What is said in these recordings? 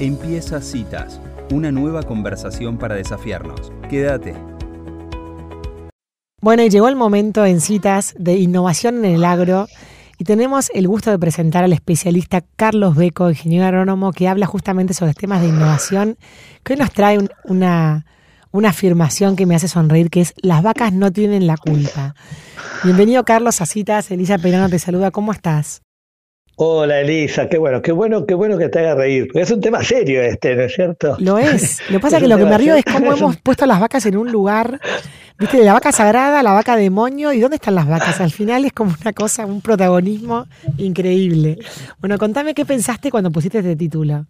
Empieza Citas, una nueva conversación para desafiarnos. Quédate. Bueno, y llegó el momento en Citas de innovación en el agro y tenemos el gusto de presentar al especialista Carlos Beco, ingeniero agrónomo, que habla justamente sobre temas de innovación, que hoy nos trae una, una afirmación que me hace sonreír, que es las vacas no tienen la culpa. Bienvenido Carlos a Citas, Elisa Perano te saluda, ¿cómo estás? Hola Elisa, qué bueno, qué bueno, qué bueno que te haga reír. Es un tema serio este, ¿no es cierto? Lo es. Lo que pasa es que lo que me río es cómo hemos puesto las vacas en un lugar, viste, de la vaca sagrada, la vaca demonio, ¿y dónde están las vacas? Al final es como una cosa, un protagonismo increíble. Bueno, contame qué pensaste cuando pusiste este título.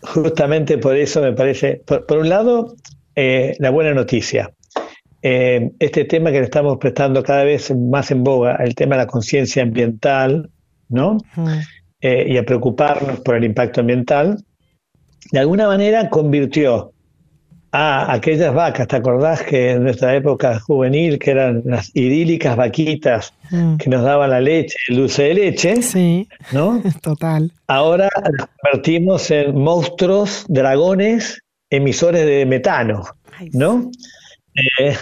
Justamente por eso me parece, por, un lado, eh, la buena noticia. Eh, este tema que le estamos prestando cada vez más en boga, el tema de la conciencia ambiental, ¿no? Eh, y a preocuparnos por el impacto ambiental, de alguna manera convirtió a aquellas vacas, ¿te acordás que en nuestra época juvenil, que eran las idílicas vaquitas mm. que nos daban la leche, el dulce de leche? Sí, ¿no? Total. Ahora las convertimos en monstruos, dragones, emisores de metano, ¿no? Eh,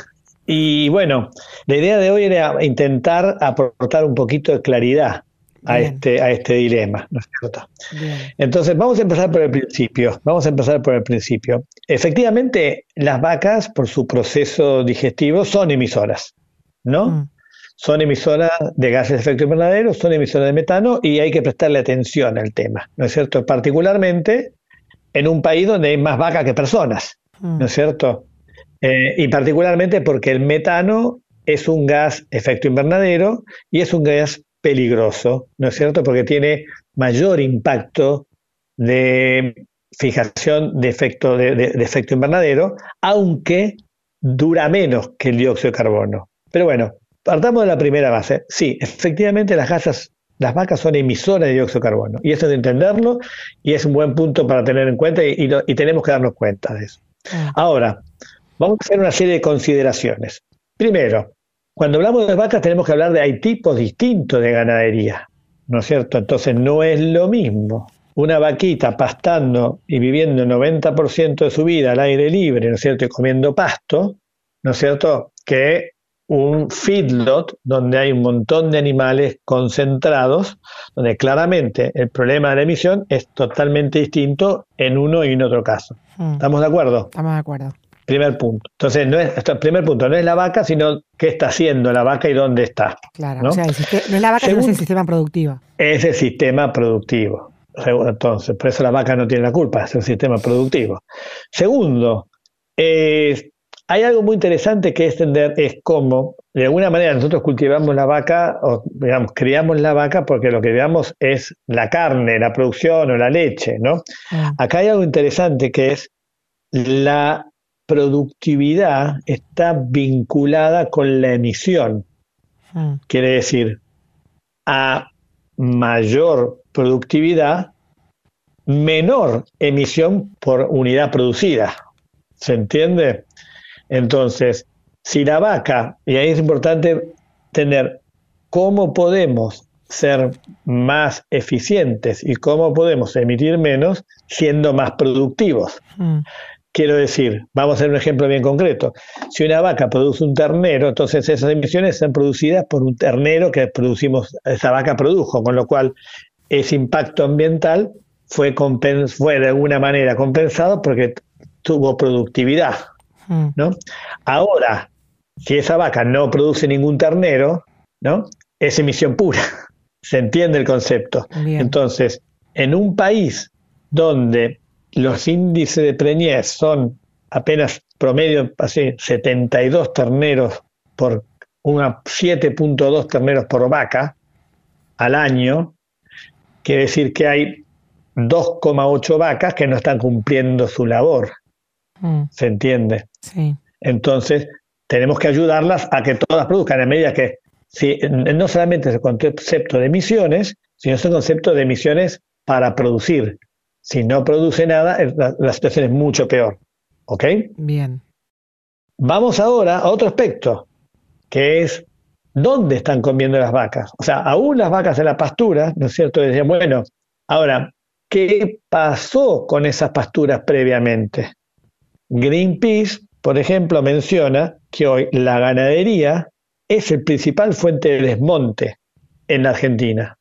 y bueno, la idea de hoy era intentar aportar un poquito de claridad a este, a este dilema, ¿no es cierto? Entonces, vamos a empezar por el principio. Vamos a empezar por el principio. Efectivamente, las vacas, por su proceso digestivo, son emisoras, ¿no? Mm. Son emisoras de gases de efecto invernadero, son emisoras de metano y hay que prestarle atención al tema, ¿no es cierto? Particularmente en un país donde hay más vacas que personas, ¿no es mm. cierto? Eh, y particularmente porque el metano es un gas efecto invernadero y es un gas peligroso, ¿no es cierto? Porque tiene mayor impacto de fijación de efecto, de, efecto invernadero, aunque dura menos que el dióxido de carbono. Pero bueno, partamos de la primera base. Sí, efectivamente las gasas, las vacas son emisoras de dióxido de carbono. Y eso es de entenderlo y es un buen punto para tener en cuenta y, y tenemos que darnos cuenta de eso. Ah. Ahora, vamos a hacer una serie de consideraciones. Primero, cuando hablamos de vacas tenemos que hablar de hay tipos distintos de ganadería, ¿no es cierto? Entonces no es lo mismo una vaquita pastando y viviendo el 90% de su vida al aire libre, ¿no es cierto? Y comiendo pasto, ¿no es cierto? Que un feedlot donde hay un montón de animales concentrados, donde claramente el problema de la emisión es totalmente distinto en uno y en otro caso. Hmm. ¿Estamos de acuerdo? Estamos de acuerdo. Primer punto. Entonces, no es, primer punto, no es la vaca, sino qué está haciendo la vaca y dónde está. Claro, ¿no? o sea, no es la vaca, sino es el sistema productivo. Es el sistema productivo. Entonces, por eso la vaca no tiene la culpa, es el sistema productivo. Segundo, hay algo muy interesante que entender, es cómo, de alguna manera, nosotros cultivamos la vaca, o digamos, criamos la vaca porque lo que veamos es la carne, la producción o la leche, ¿no? Ah. Acá hay algo interesante que es la productividad está vinculada con la emisión. Hmm. Quiere decir, a mayor productividad, menor emisión por unidad producida. ¿Se entiende? Entonces, si la vaca, y ahí es importante tener cómo podemos ser más eficientes y cómo podemos emitir menos siendo más productivos. Hmm. Quiero decir, vamos a hacer un ejemplo bien concreto. Si una vaca produce un ternero, entonces esas emisiones son producidas por un ternero que producimos, esa vaca produjo, con lo cual ese impacto ambiental fue, fue de alguna manera compensado porque tuvo productividad. Hmm. ¿no? Ahora, si esa vaca no produce ningún ternero, ¿no? es emisión pura. Se entiende el concepto. Entonces, en un país donde los índices de preñez son apenas promedio, así, 72 terneros por una 7.2 terneros por vaca al año, quiere decir que hay 2,8 vacas que no están cumpliendo su labor. Mm. ¿Se entiende? Sí. Entonces, tenemos que ayudarlas a que todas produzcan a medida que, si, no solamente es el concepto de emisiones, sino es el concepto de emisiones para producir. Si no produce nada, la, situación es mucho peor. ¿Ok? Bien. Vamos ahora a otro aspecto, que es dónde están comiendo las vacas. O sea, aún las vacas en la pastura, ¿no es cierto? Decían, bueno, ahora, qué pasó con esas pasturas previamente. Greenpeace, por ejemplo, menciona que hoy la ganadería es el principal fuente de desmonte en la Argentina.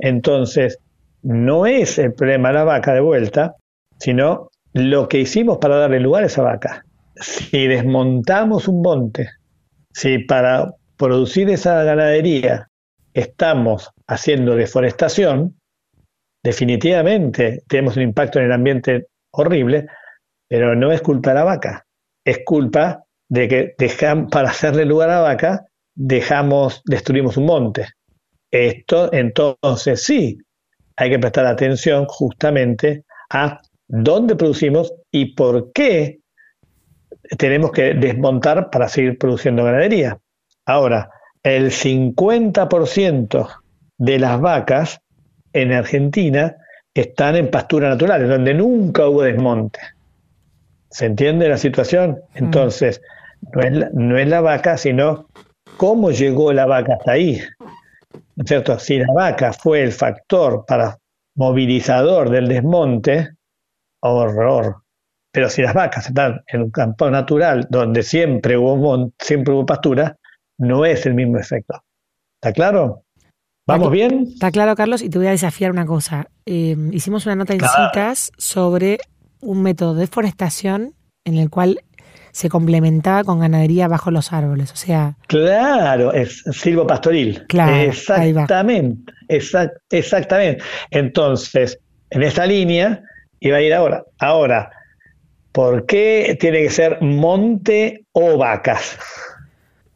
Entonces, no es el problema la vaca de vuelta, sino lo que hicimos para darle lugar a esa vaca. Si desmontamos un monte, si para producir esa ganadería estamos haciendo deforestación, definitivamente tenemos un impacto en el ambiente horrible, pero no es culpa de la vaca, es culpa de que dejamos, para hacerle lugar a la vaca, dejamos, destruimos un monte. Esto entonces sí, hay que prestar atención justamente a dónde producimos y por qué tenemos que desmontar para seguir produciendo ganadería. Ahora, el 50% de las vacas en Argentina están en pastura natural, donde nunca hubo desmonte. ¿Se entiende la situación? Mm. Entonces, no es la, no es la vaca, sino cómo llegó la vaca hasta ahí. ¿No es cierto? Si la vaca fue el factor para movilizador del desmonte, horror. Pero si las vacas están en un campo natural donde siempre hubo, siempre hubo pastura, no es el mismo efecto. ¿Está claro? ¿Vamos bien? Está claro, Carlos, y te voy a desafiar una cosa. Eh, hicimos una nota en citas sobre un método de deforestación en el cual se complementaba con ganadería bajo los árboles, o sea... Claro, es silvopastoril. Claro, exactamente, exactamente. Entonces, en esta línea iba a ir ahora. Ahora, ¿por qué tiene que ser monte o vacas?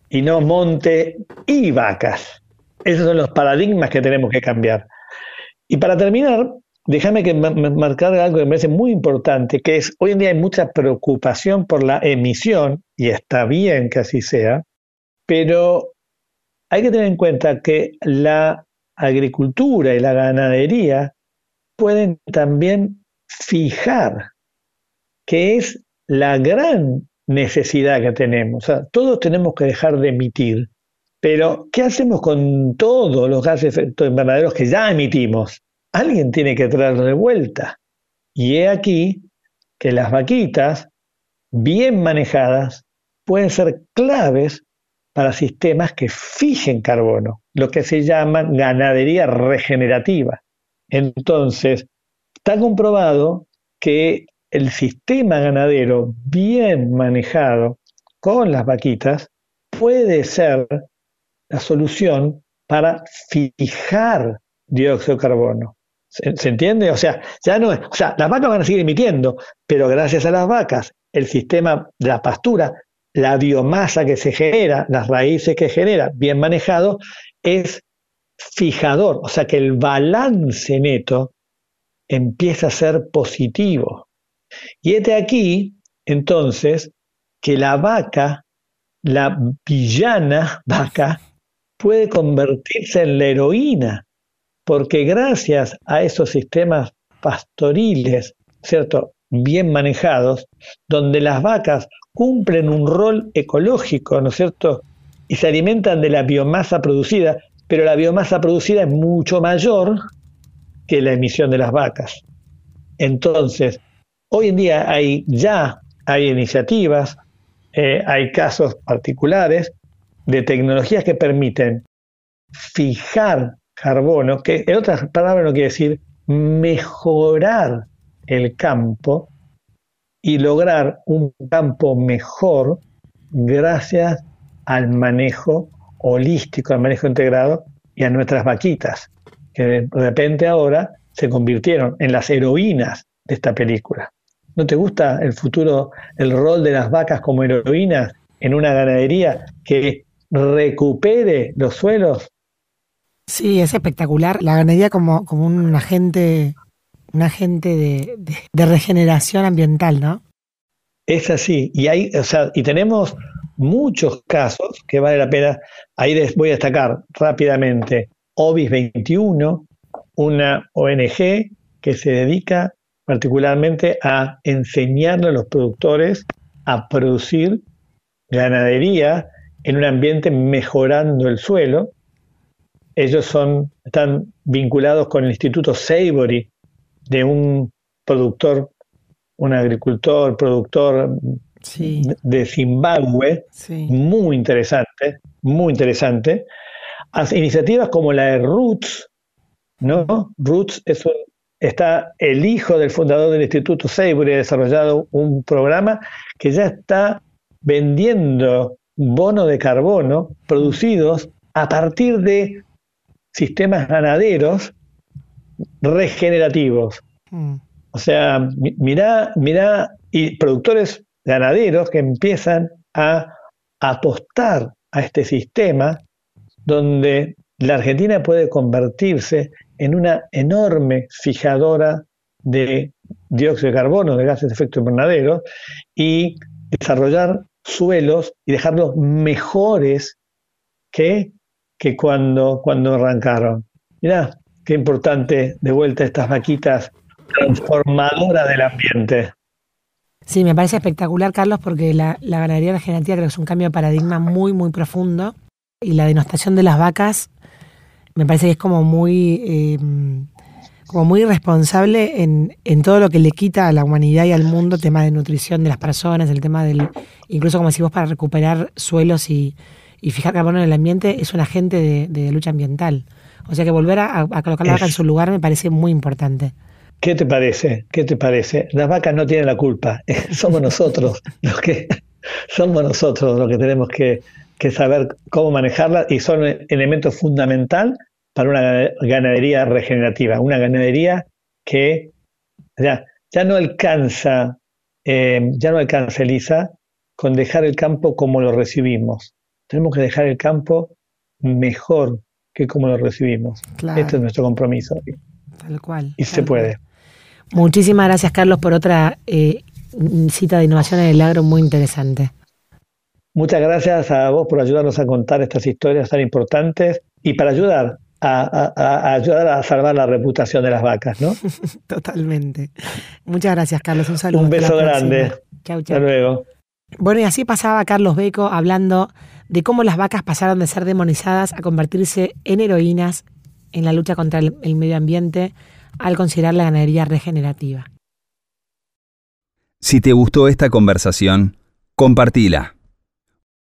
Y no monte y vacas. Esos son los paradigmas que tenemos que cambiar. Y para terminar, déjame que marcar algo que me parece muy importante, que es, hoy en día hay mucha preocupación por la emisión, y está bien que así sea, pero hay que tener en cuenta que la agricultura y la ganadería pueden también fijar, que es la gran necesidad que tenemos. Todos tenemos que dejar de emitir, pero ¿qué hacemos con todos los gases efecto invernaderos que ya emitimos? Alguien tiene que traer de vuelta. Y he aquí que las vaquitas, bien manejadas, pueden ser claves para sistemas que fijen carbono, lo que se llama ganadería regenerativa. Entonces, Está comprobado que el sistema ganadero bien manejado con las vaquitas puede ser la solución para fijar dióxido de carbono. ¿Se, entiende? O sea, ya no o sea, las vacas van a seguir emitiendo, pero gracias a las vacas, el sistema de la pastura, la biomasa que se genera, las raíces que genera, bien manejado, es fijador. O sea que el balance neto empieza a ser positivo. Y este aquí, entonces, que la vaca, la villana vaca, puede convertirse en la heroína, porque gracias a esos sistemas pastoriles, ¿cierto? Bien manejados, donde las vacas cumplen un rol ecológico, ¿no es cierto? Y se alimentan de la biomasa producida, pero la biomasa producida es mucho mayor que la emisión de las vacas. Entonces, hoy en día hay ya hay iniciativas, eh, hay casos particulares de tecnologías que permiten fijar carbono, que en otras palabras no quiere decir mejorar el campo y lograr un campo mejor gracias al manejo holístico, al manejo integrado y a nuestras vaquitas que de repente ahora se convirtieron en las heroínas de esta película. ¿No te gusta el futuro, el rol de las vacas como heroínas en una ganadería que recupere los suelos? Sí, es espectacular. La ganadería como, como un agente, un agente de, de, regeneración ambiental, ¿no? Es así. Y hay, o sea, y tenemos muchos casos que vale la pena. Ahí les voy a destacar rápidamente. OBIS 21, una ONG que se dedica particularmente a enseñarle a los productores a producir ganadería en un ambiente mejorando el suelo. Ellos son, están vinculados con el Instituto Savory de un productor, un agricultor, productor de Zimbabue, muy interesante, muy interesante, iniciativas como la de Roots, ¿no? Roots es un, está el hijo del fundador del Instituto Seibury, ha desarrollado un programa que ya está vendiendo bonos de carbono producidos a partir de sistemas ganaderos regenerativos. Mm. O sea, mira, mira, y productores ganaderos que empiezan a apostar a este sistema donde la Argentina puede convertirse en una enorme fijadora de dióxido de carbono, de gases de efecto invernadero, y desarrollar suelos y dejarlos mejores que, que cuando, cuando arrancaron. Mirá, qué importante de vuelta estas vaquitas transformadoras del ambiente. Sí, me parece espectacular, Carlos, porque la, ganadería regenerativa creo que es un cambio de paradigma muy, muy profundo. Y la denostación de las vacas me parece que es como muy, eh, como muy irresponsable en, en, todo lo que le quita a la humanidad y al mundo, tema de nutrición de las personas, el tema del, incluso como decís vos, para recuperar suelos y, fijar carbono en el ambiente, es un agente de, lucha ambiental. O sea que volver a, colocar la vaca en su lugar me parece muy importante. ¿Qué te parece? ¿Qué te parece? Las vacas no tienen la culpa, somos nosotros los que somos nosotros los que tenemos que, saber cómo manejarlas y son un elemento fundamental para una ganadería regenerativa, una ganadería que ya, ya no alcanza, eh, ya no alcanza, Elisa, con dejar el campo como lo recibimos. Tenemos que dejar el campo mejor que como lo recibimos. Este es nuestro compromiso. Tal cual. Y se puede. Muchísimas gracias, Carlos, por otra eh, cita de innovación en el agro muy interesante. Muchas gracias a vos por ayudarnos a contar estas historias tan importantes y para ayudar a, ayudar a salvar la reputación de las vacas, ¿no? Totalmente. Muchas gracias, Carlos. Un saludo. Un beso grande. Chau, chau. Hasta luego. Bueno, y así pasaba Carlos Beco hablando de cómo las vacas pasaron de ser demonizadas a convertirse en heroínas en la lucha contra el medio ambiente al considerar la ganadería regenerativa. Si te gustó esta conversación, compartila.